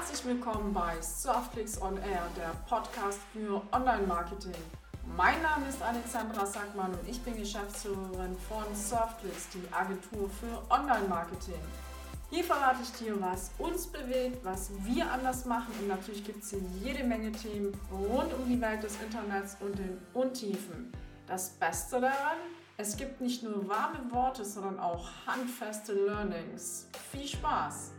Herzlich willkommen bei Surflix on Air, der Podcast für Online-Marketing. Mein Name ist Alexandra Sackmann und ich bin Geschäftsführerin von Surflix, die Agentur für Online-Marketing. Hier verrate ich dir, was uns bewegt, was wir anders machen und natürlich gibt es hier jede Menge Themen rund um die Welt des Internets und den Untiefen. Das Beste daran, es gibt nicht nur warme Worte, sondern auch handfeste Learnings. Viel Spaß!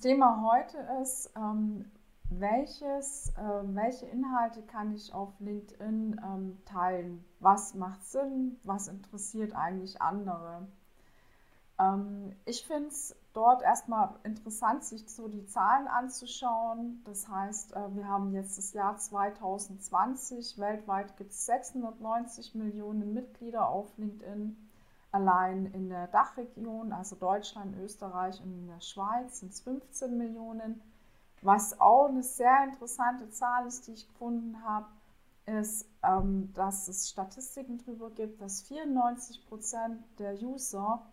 Thema heute ist, ähm, welches, äh, welche Inhalte kann ich auf LinkedIn ähm, teilen? Was macht Sinn? Was interessiert eigentlich andere? Ähm, ich finde es dort erstmal interessant, sich so die Zahlen anzuschauen. Das heißt, äh, wir haben jetzt das Jahr 2020. Weltweit gibt es 690 Millionen Mitglieder auf LinkedIn. Allein in der Dachregion, also Deutschland, Österreich und in der Schweiz, sind es 15 Millionen. Was auch eine sehr interessante Zahl ist, die ich gefunden habe, ist, ähm, dass es Statistiken darüber gibt, dass 94 Prozent der User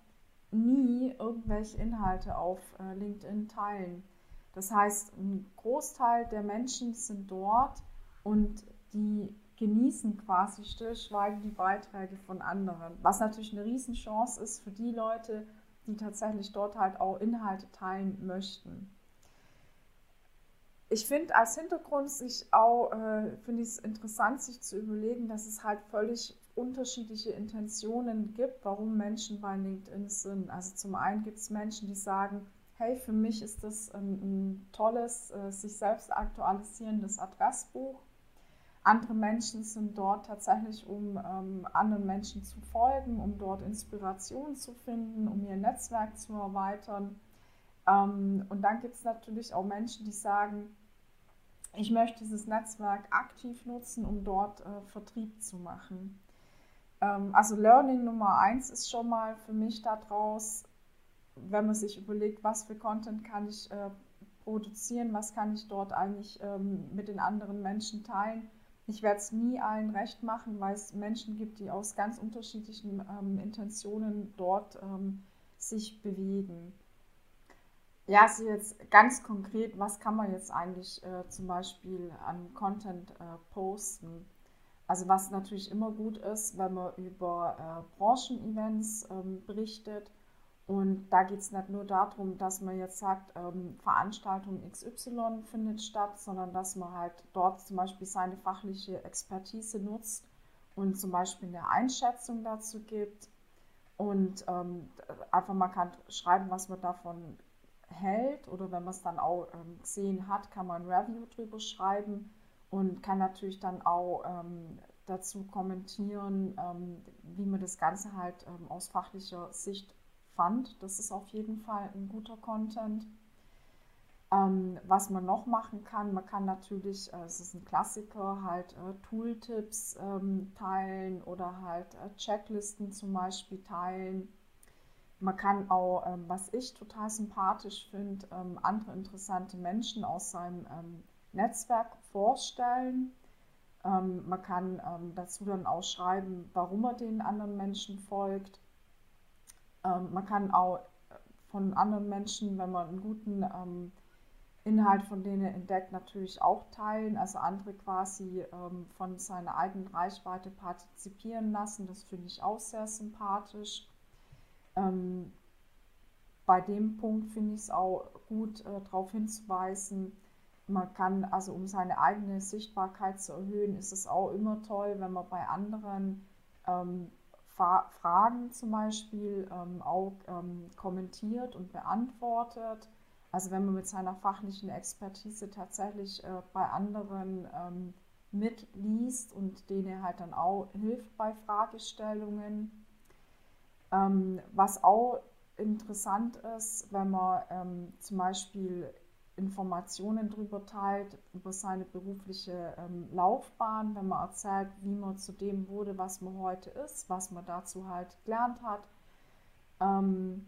nie irgendwelche Inhalte auf äh, LinkedIn teilen. Das heißt, ein Großteil der Menschen sind dort und die genießen quasi stillschweigend die Beiträge von anderen. Was natürlich eine Riesenchance ist für die Leute, die tatsächlich dort halt auch Inhalte teilen möchten. Ich finde als Hintergrund sich auch, äh, finde ich es interessant, sich zu überlegen, dass es halt völlig unterschiedliche Intentionen gibt, warum Menschen bei LinkedIn sind. Also zum einen gibt es Menschen, die sagen, hey, für mich ist das ein, ein tolles, äh, sich selbst aktualisierendes Adressbuch andere Menschen sind dort tatsächlich, um ähm, anderen Menschen zu folgen, um dort Inspiration zu finden, um ihr Netzwerk zu erweitern. Ähm, und dann gibt es natürlich auch Menschen, die sagen, ich möchte dieses Netzwerk aktiv nutzen, um dort äh, Vertrieb zu machen. Ähm, also Learning Nummer eins ist schon mal für mich daraus, wenn man sich überlegt, was für Content kann ich äh, produzieren, was kann ich dort eigentlich ähm, mit den anderen Menschen teilen ich werde es nie allen recht machen, weil es Menschen gibt, die aus ganz unterschiedlichen ähm, Intentionen dort ähm, sich bewegen. Ja, also jetzt ganz konkret, was kann man jetzt eigentlich äh, zum Beispiel an Content äh, posten? Also was natürlich immer gut ist, wenn man über äh, Branchenevents ähm, berichtet, und da geht es nicht nur darum, dass man jetzt sagt, ähm, Veranstaltung XY findet statt, sondern dass man halt dort zum Beispiel seine fachliche Expertise nutzt und zum Beispiel eine Einschätzung dazu gibt. Und ähm, einfach man kann schreiben, was man davon hält oder wenn man es dann auch ähm, gesehen hat, kann man ein Review drüber schreiben und kann natürlich dann auch ähm, dazu kommentieren, ähm, wie man das Ganze halt ähm, aus fachlicher Sicht fand. Das ist auf jeden Fall ein guter Content. Ähm, was man noch machen kann, man kann natürlich, äh, ist ein Klassiker, halt äh, Tooltips ähm, teilen oder halt äh, Checklisten zum Beispiel teilen. Man kann auch, ähm, was ich total sympathisch finde, ähm, andere interessante Menschen aus seinem ähm, Netzwerk vorstellen. Ähm, man kann dazu dann auch schreiben, warum er den anderen Menschen folgt ähm, man kann auch von anderen Menschen, wenn man einen guten ähm, Inhalt von denen entdeckt, natürlich auch teilen, also andere quasi ähm, von seiner eigenen Reichweite partizipieren lassen. Das finde ich auch sehr sympathisch. Ähm, bei dem Punkt finde ich es auch gut, äh, darauf hinzuweisen, man kann, also um seine eigene Sichtbarkeit zu erhöhen, ist es auch immer toll, wenn man bei anderen ähm, Fragen zum Beispiel ähm, auch ähm, kommentiert und beantwortet. Also wenn man mit seiner fachlichen Expertise tatsächlich äh, bei anderen ähm, mitliest und denen halt dann auch hilft bei Fragestellungen. Ähm, was auch interessant ist, wenn man ähm, zum Beispiel Informationen darüber teilt, über seine berufliche ähm, Laufbahn, wenn man erzählt, wie man zu dem wurde, was man heute ist, was man dazu halt gelernt hat. Ähm,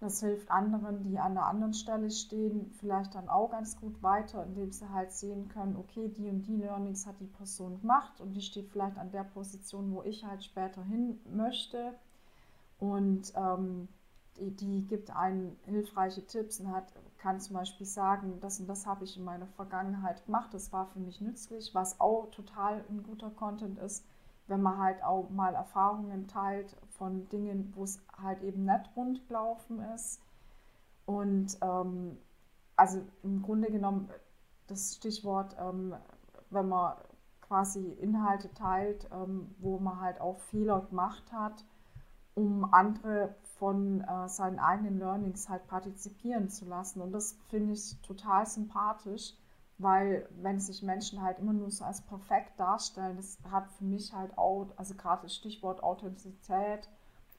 Das hilft anderen, die an einer anderen Stelle stehen, vielleicht dann auch ganz gut weiter, indem sie halt sehen können, okay, die und die Learnings hat die Person gemacht und die steht vielleicht an der Position, wo ich halt später hin möchte. Und ähm, die, die, gibt einen hilfreiche Tipps und hat, kann zum Beispiel sagen, das und das habe ich in meiner Vergangenheit gemacht, das war für mich nützlich, was auch total ein guter Content ist, wenn man halt auch mal Erfahrungen teilt von Dingen, wo es halt eben nicht rund gelaufen ist. Und ähm, also im Grunde genommen das Stichwort, ähm, wenn man quasi Inhalte teilt, ähm, wo man halt auch Fehler gemacht hat, um andere von äh, seinen eigenen Learnings halt partizipieren zu lassen. Und das finde ich total sympathisch, weil wenn sich Menschen halt immer nur so als perfekt darstellen, das hat für mich halt auch, also gerade das Stichwort Authentizität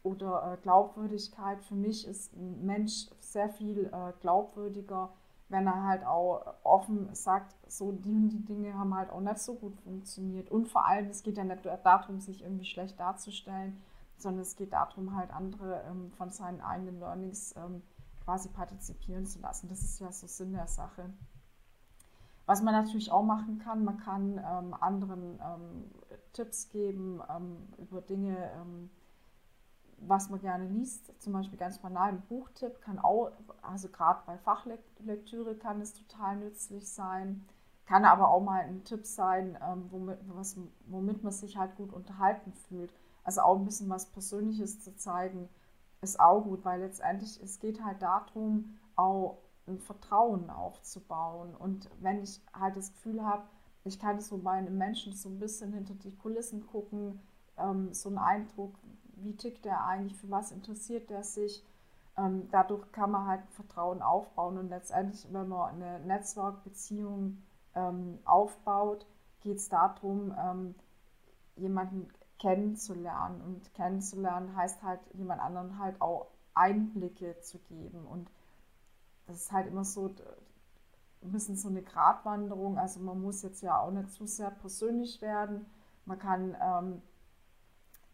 oder äh, Glaubwürdigkeit, für mich ist ein Mensch sehr viel äh, glaubwürdiger, wenn er halt auch offen sagt, so die und die Dinge haben halt auch nicht so gut funktioniert. Und vor allem, es geht ja nicht darum, sich irgendwie schlecht darzustellen, sondern es geht darum, halt andere ähm, von seinen eigenen Learnings ähm, quasi partizipieren zu lassen. Das ist ja so Sinn der Sache. Was man natürlich auch machen kann, man kann ähm, anderen ähm, Tipps geben ähm, über Dinge, ähm, was man gerne liest. Zum Beispiel ganz banal ein Buchtipp kann auch, also gerade bei Fachlektüre kann es total nützlich sein. Kann aber auch mal ein Tipp sein, womit, was, womit man sich halt gut unterhalten fühlt. Also auch ein bisschen was Persönliches zu zeigen, ist auch gut, weil letztendlich es geht halt darum, auch ein Vertrauen aufzubauen. Und wenn ich halt das Gefühl habe, ich kann so bei einem Menschen so ein bisschen hinter die Kulissen gucken, ähm, so einen Eindruck, wie tickt der eigentlich, für was interessiert der sich. Ähm, dadurch kann man halt Vertrauen aufbauen und letztendlich, wenn man eine Netzwerkbeziehung ähm, aufbaut, geht es darum, ähm, jemanden kennenzulernen. Und kennenzulernen heißt halt, jemand anderen halt auch Einblicke zu geben. Und das ist halt immer so ein bisschen so eine Gratwanderung. Also man muss jetzt ja auch nicht zu sehr persönlich werden. Man kann ähm,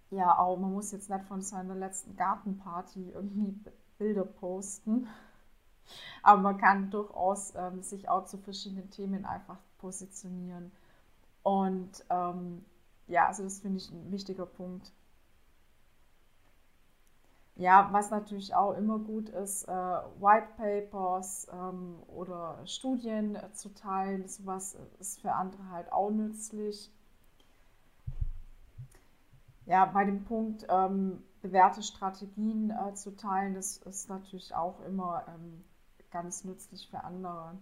ja auch, man muss jetzt nicht von seiner letzten Gartenparty irgendwie Bilder posten. Aber man kann durchaus ähm, sich auch zu verschiedenen Themen einfach positionieren. Und ähm, ja, also das finde ich ein wichtiger Punkt. Ja, was natürlich auch immer gut ist, äh, White Papers ähm, oder Studien äh, zu teilen, sowas ist für andere halt auch nützlich. Ja, bei dem Punkt ähm, bewährte Strategien äh, zu teilen, das ist natürlich auch immer ähm, ganz nützlich für andere.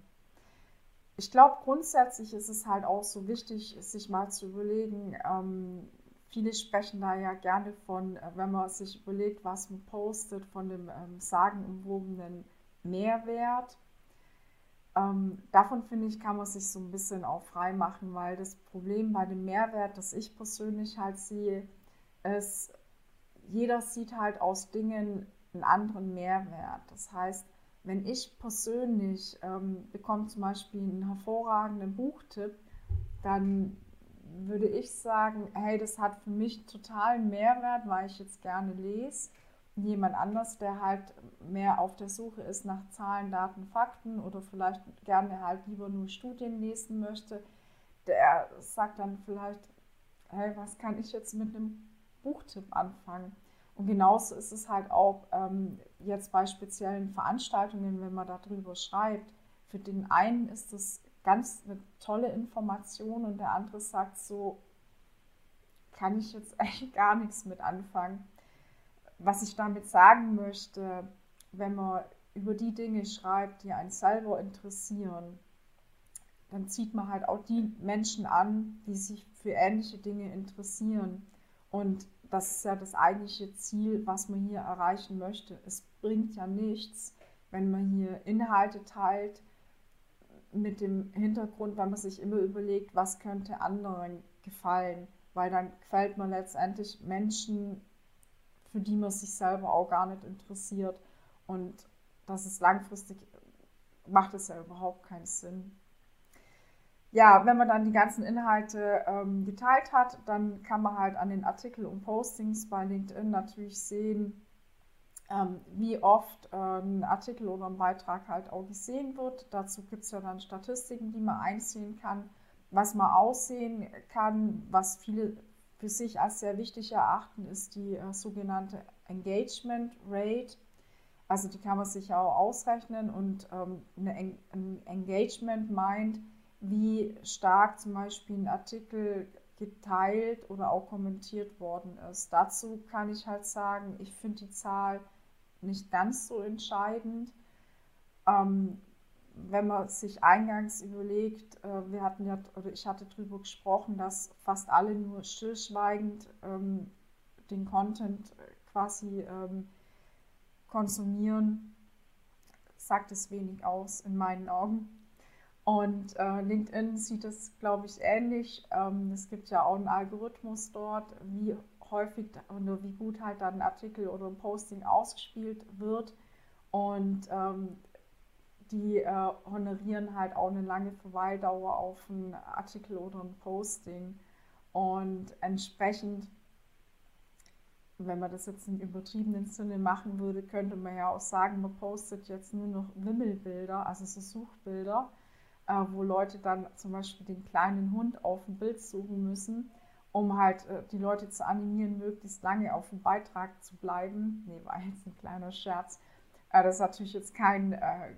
Ich glaube, grundsätzlich ist es halt auch so wichtig, sich mal zu überlegen, ähm, viele sprechen da ja gerne von, äh, wenn man sich überlegt, was man postet, von dem ähm, sagenumwobenen Mehrwert. Ähm, davon finde ich, kann man sich so ein bisschen auch frei machen, weil das Problem bei dem Mehrwert, das ich persönlich halt sehe, ist, jeder sieht halt aus Dingen einen anderen Mehrwert. Das heißt, wenn ich persönlich ähm, bekomme zum Beispiel einen hervorragenden Buchtipp, dann würde ich sagen, hey, das hat für mich totalen Mehrwert, weil ich jetzt gerne lese. Jemand anders, der halt mehr auf der Suche ist nach Zahlen, Daten, Fakten oder vielleicht gerne halt lieber nur Studien lesen möchte, der sagt dann vielleicht, hey, was kann ich jetzt mit einem Buchtipp anfangen? Und genauso ist es halt auch ähm, jetzt bei speziellen Veranstaltungen, wenn man darüber schreibt. Für den einen ist es ganz eine tolle Information und der andere sagt so, kann ich jetzt eigentlich gar nichts mit anfangen. Was ich damit sagen möchte, wenn man über die Dinge schreibt, die einen selber interessieren, dann zieht man halt auch die Menschen an, die sich für ähnliche Dinge interessieren. Und das ist ja das eigentliche Ziel, was man hier erreichen möchte. Es bringt ja nichts, wenn man hier Inhalte teilt, mit dem Hintergrund, wenn man sich immer überlegt, was könnte anderen gefallen, weil dann gefällt man letztendlich Menschen, für die man sich selber auch gar nicht interessiert und das ist langfristig, macht es ja überhaupt keinen Sinn. Ja, wenn man dann die ganzen Inhalte ähm, geteilt hat, dann kann man halt an den Artikel und Postings bei LinkedIn natürlich sehen, ähm, wie oft äh, ein Artikel oder ein Beitrag halt auch gesehen wird. Dazu gibt es ja dann Statistiken, die man einsehen kann. Was man aussehen kann, was viele für sich als sehr wichtig erachten, ist die äh, sogenannte Engagement Rate. Also die kann man sich auch ausrechnen und ähm, ein Engagement meint, wie stark zum Beispiel ein Artikel geteilt oder auch kommentiert worden ist. Dazu kann ich halt sagen, ich finde die Zahl nicht ganz so entscheidend. Ähm, wenn man sich eingangs überlegt, äh, wir hatten ja, oder ich hatte darüber gesprochen, dass fast alle nur stillschweigend ähm, den Content quasi ähm, konsumieren, sagt es wenig aus in meinen Augen. Und äh, LinkedIn sieht es, glaube ich, ähnlich. Ähm, es gibt ja auch einen Algorithmus dort, wie häufig oder wie gut halt dann ein Artikel oder ein Posting ausgespielt wird. Und ähm, die äh, honorieren halt auch eine lange Verweildauer auf einen Artikel oder ein Posting. Und entsprechend, wenn man das jetzt im übertriebenen Sinne machen würde, könnte man ja auch sagen, man postet jetzt nur noch Wimmelbilder, also so Suchbilder äh, wo Leute dann zum Beispiel den kleinen Hund auf dem Bild suchen müssen, um halt äh, die Leute zu animieren, möglichst lange auf dem Beitrag zu bleiben. Nee, war jetzt ein kleiner Scherz. Äh, das ist natürlich jetzt kein äh,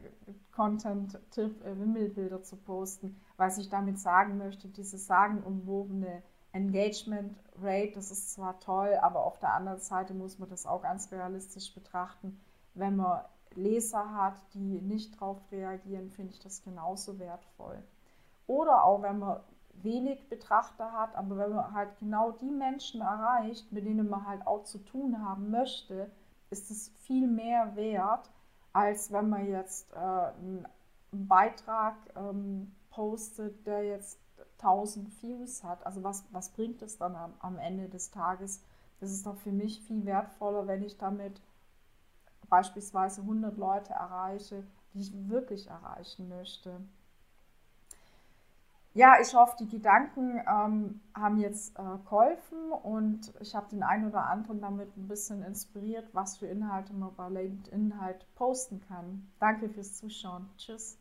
Content-Tipp, äh, Wimmelbilder zu posten. Was ich damit sagen möchte, diese sagenumwobene Engagement Rate, das ist zwar toll, aber auf der anderen Seite muss man das auch ganz realistisch betrachten. Wenn man Leser hat, die nicht darauf reagieren, finde ich das genauso wertvoll. Oder auch wenn man wenig Betrachter hat, aber wenn man halt genau die Menschen erreicht, mit denen man halt auch zu tun haben möchte, ist es viel mehr wert, als wenn man jetzt äh, einen, Beitrag ähm, postet, der jetzt 1000 Views hat. Also was, was bringt es dann am, am Ende des Tages? Das ist doch für mich viel wertvoller, wenn ich damit beispielsweise 100 Leute erreiche, die ich wirklich erreichen möchte. Ja, ich hoffe, die Gedanken ähm, haben jetzt äh, geholfen und ich habe den einen oder anderen damit ein bisschen inspiriert, was für Inhalte man bei LinkedIn halt posten kann. Danke fürs Zuschauen. Tschüss.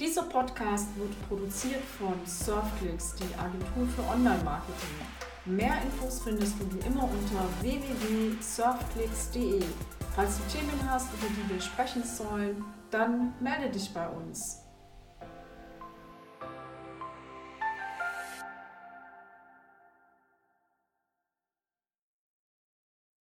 Dieser Podcast wird produziert von Surfclicks, die Agentur für Online-Marketing. Mehr Infos findest du wie immer unter www.surfclicks.de. Falls du Themen hast, über die wir sprechen sollen, dann melde dich bei uns.